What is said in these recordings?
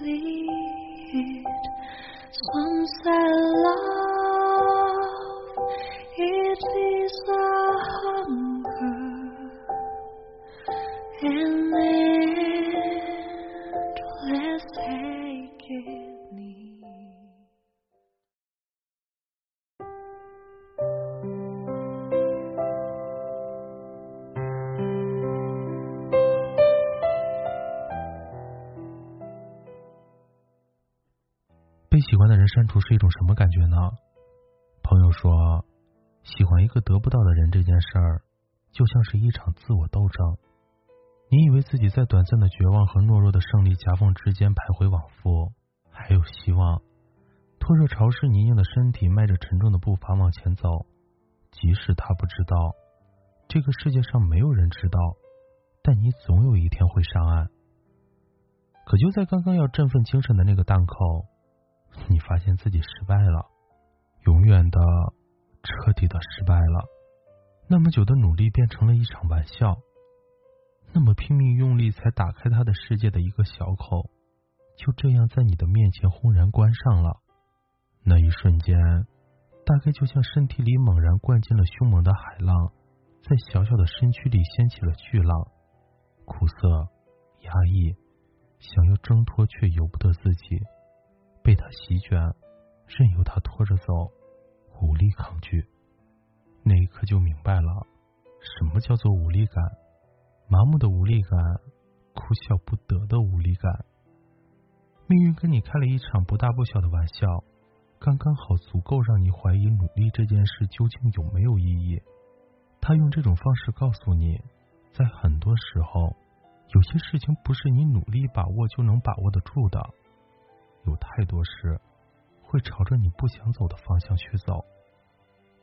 Some say love, it 喜欢的人删除是一种什么感觉呢？朋友说，喜欢一个得不到的人这件事儿，就像是一场自我斗争。你以为自己在短暂的绝望和懦弱的胜利夹缝之间徘徊往复，还有希望，拖着潮湿泥泞的身体，迈着沉重的步伐往前走。即使他不知道，这个世界上没有人知道，但你总有一天会上岸。可就在刚刚要振奋精神的那个档口。你发现自己失败了，永远的、彻底的失败了。那么久的努力变成了一场玩笑，那么拼命用力才打开他的世界的一个小口，就这样在你的面前轰然关上了。那一瞬间，大概就像身体里猛然灌进了凶猛的海浪，在小小的身躯里掀起了巨浪，苦涩、压抑，想要挣脱却由不得自己。被他席卷，任由他拖着走，无力抗拒。那一刻就明白了，什么叫做无力感？麻木的无力感，哭笑不得的无力感。命运跟你开了一场不大不小的玩笑，刚刚好足够让你怀疑努力这件事究竟有没有意义。他用这种方式告诉你，在很多时候，有些事情不是你努力把握就能把握得住的。有太多事会朝着你不想走的方向去走，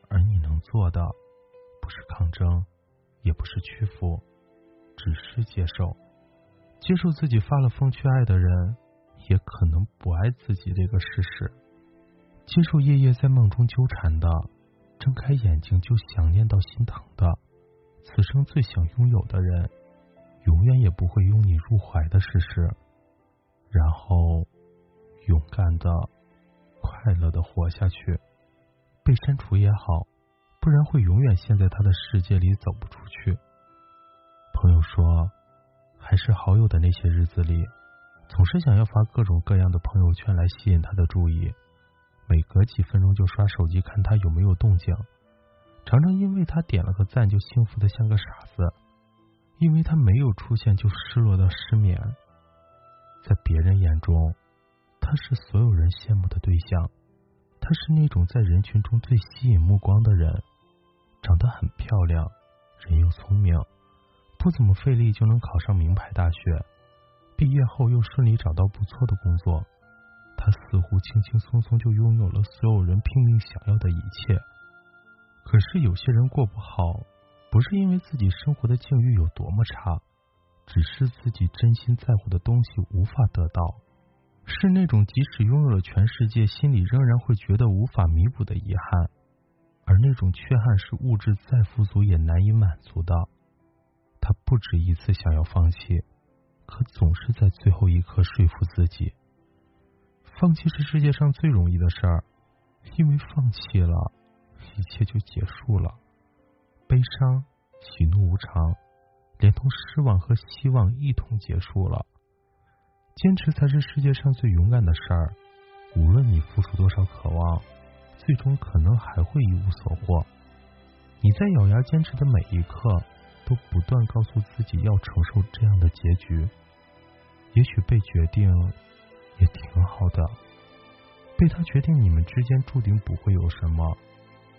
而你能做的不是抗争，也不是屈服，只是接受，接受自己发了疯去爱的人，也可能不爱自己这个事实，接受夜夜在梦中纠缠的，睁开眼睛就想念到心疼的，此生最想拥有的人，永远也不会拥你入怀的事实，然后。勇敢的、快乐的活下去，被删除也好，不然会永远陷在他的世界里走不出去。朋友说，还是好友的那些日子里，总是想要发各种各样的朋友圈来吸引他的注意，每隔几分钟就刷手机看他有没有动静，常常因为他点了个赞就幸福的像个傻子，因为他没有出现就失落到失眠，在别人眼中。他是所有人羡慕的对象，他是那种在人群中最吸引目光的人，长得很漂亮，人又聪明，不怎么费力就能考上名牌大学，毕业后又顺利找到不错的工作，他似乎轻轻松松就拥有了所有人拼命想要的一切。可是有些人过不好，不是因为自己生活的境遇有多么差，只是自己真心在乎的东西无法得到。是那种即使拥有了全世界，心里仍然会觉得无法弥补的遗憾，而那种缺憾是物质再富足也难以满足的。他不止一次想要放弃，可总是在最后一刻说服自己。放弃是世界上最容易的事儿，因为放弃了，一切就结束了。悲伤、喜怒无常，连同失望和希望一同结束了。坚持才是世界上最勇敢的事儿。无论你付出多少渴望，最终可能还会一无所获。你在咬牙坚持的每一刻，都不断告诉自己要承受这样的结局。也许被决定也挺好的。被他决定你们之间注定不会有什么，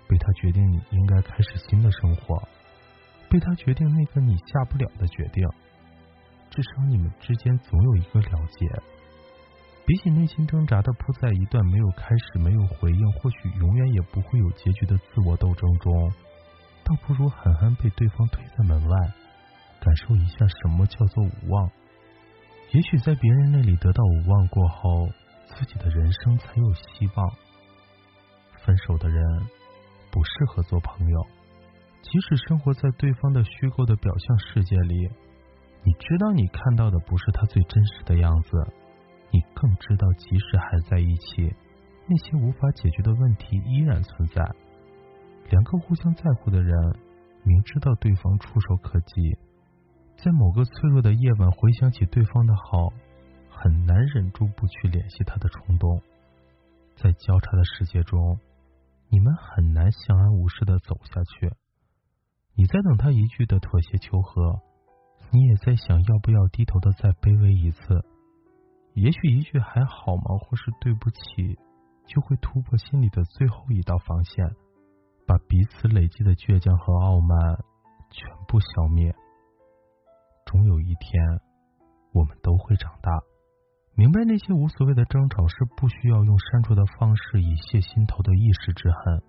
被他决定你应该开始新的生活，被他决定那个你下不了的决定。至少你们之间总有一个了结，比起内心挣扎的扑在一段没有开始、没有回应，或许永远也不会有结局的自我斗争中，倒不如狠狠被对方推在门外，感受一下什么叫做无望。也许在别人那里得到无望过后，自己的人生才有希望。分手的人不适合做朋友，即使生活在对方的虚构的表象世界里，你知道你看到的不是他最真实的样子。你更知道，即使还在一起，那些无法解决的问题依然存在。两个互相在乎的人，明知道对方触手可及，在某个脆弱的夜晚回想起对方的好，很难忍住不去联系他的冲动。在交叉的世界中，你们很难相安无事的走下去。你在等他一句的妥协求和，你也在想要不要低头的再卑微一次。也许一句还好吗，或是对不起，就会突破心里的最后一道防线，把彼此累积的倔强和傲慢全部消灭。终有一天，我们都会长大，明白那些无所谓的争吵是不需要用删除的方式以泄心头的一时之恨，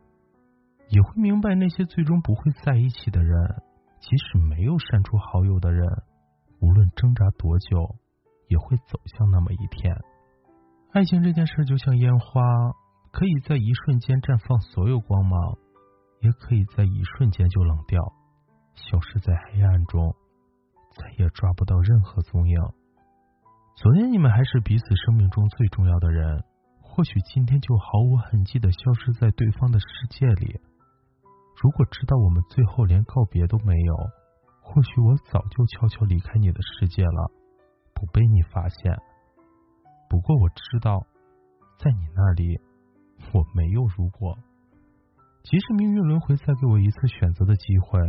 也会明白那些最终不会在一起的人，即使没有删除好友的人，无论挣扎多久。也会走向那么一天。爱情这件事就像烟花，可以在一瞬间绽放所有光芒，也可以在一瞬间就冷掉，消失在黑暗中，再也抓不到任何踪影。昨天你们还是彼此生命中最重要的人，或许今天就毫无痕迹的消失在对方的世界里。如果知道我们最后连告别都没有，或许我早就悄悄离开你的世界了。不被你发现。不过我知道，在你那里，我没有如果。即使命运轮回再给我一次选择的机会，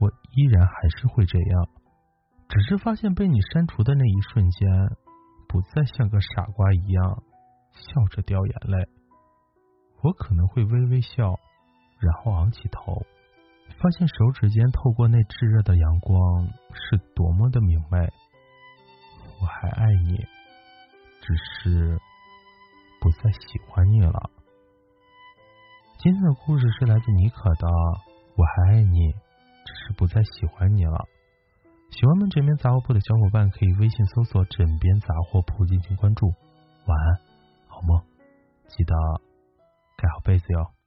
我依然还是会这样。只是发现被你删除的那一瞬间，不再像个傻瓜一样笑着掉眼泪。我可能会微微笑，然后昂起头，发现手指间透过那炙热的阳光，是多么的明媚。我还爱你，只是不再喜欢你了。今天的故事是来自妮可的《我还爱你，只是不再喜欢你了》。喜欢我们枕边杂货铺的小伙伴，可以微信搜索“枕边杂货铺”进行关注。晚安，好梦，记得盖好被子哟。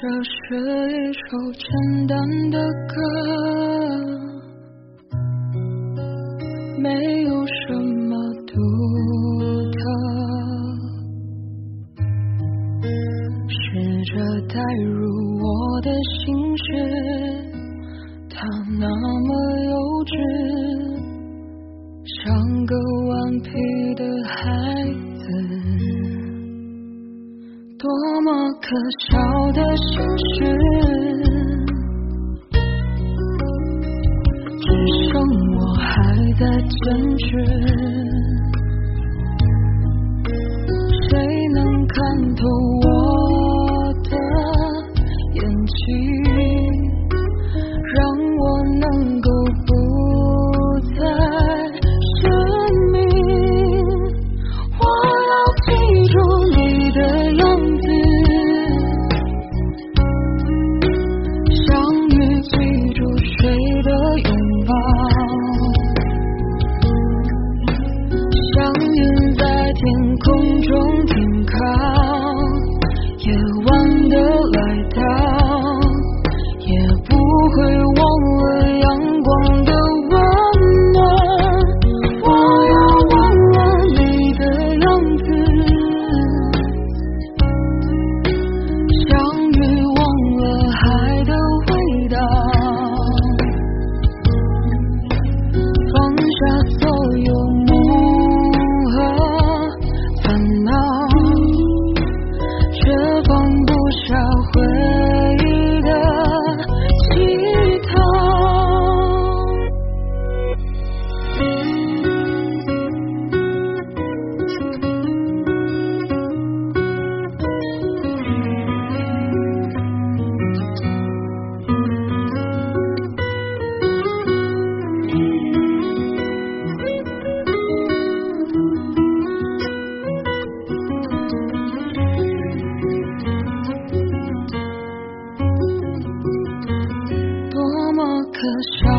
这是一首简单的歌，没有什么独特。试着带入我的心事，它那么幼稚，可笑的心事，只剩我还在坚持。空中停可笑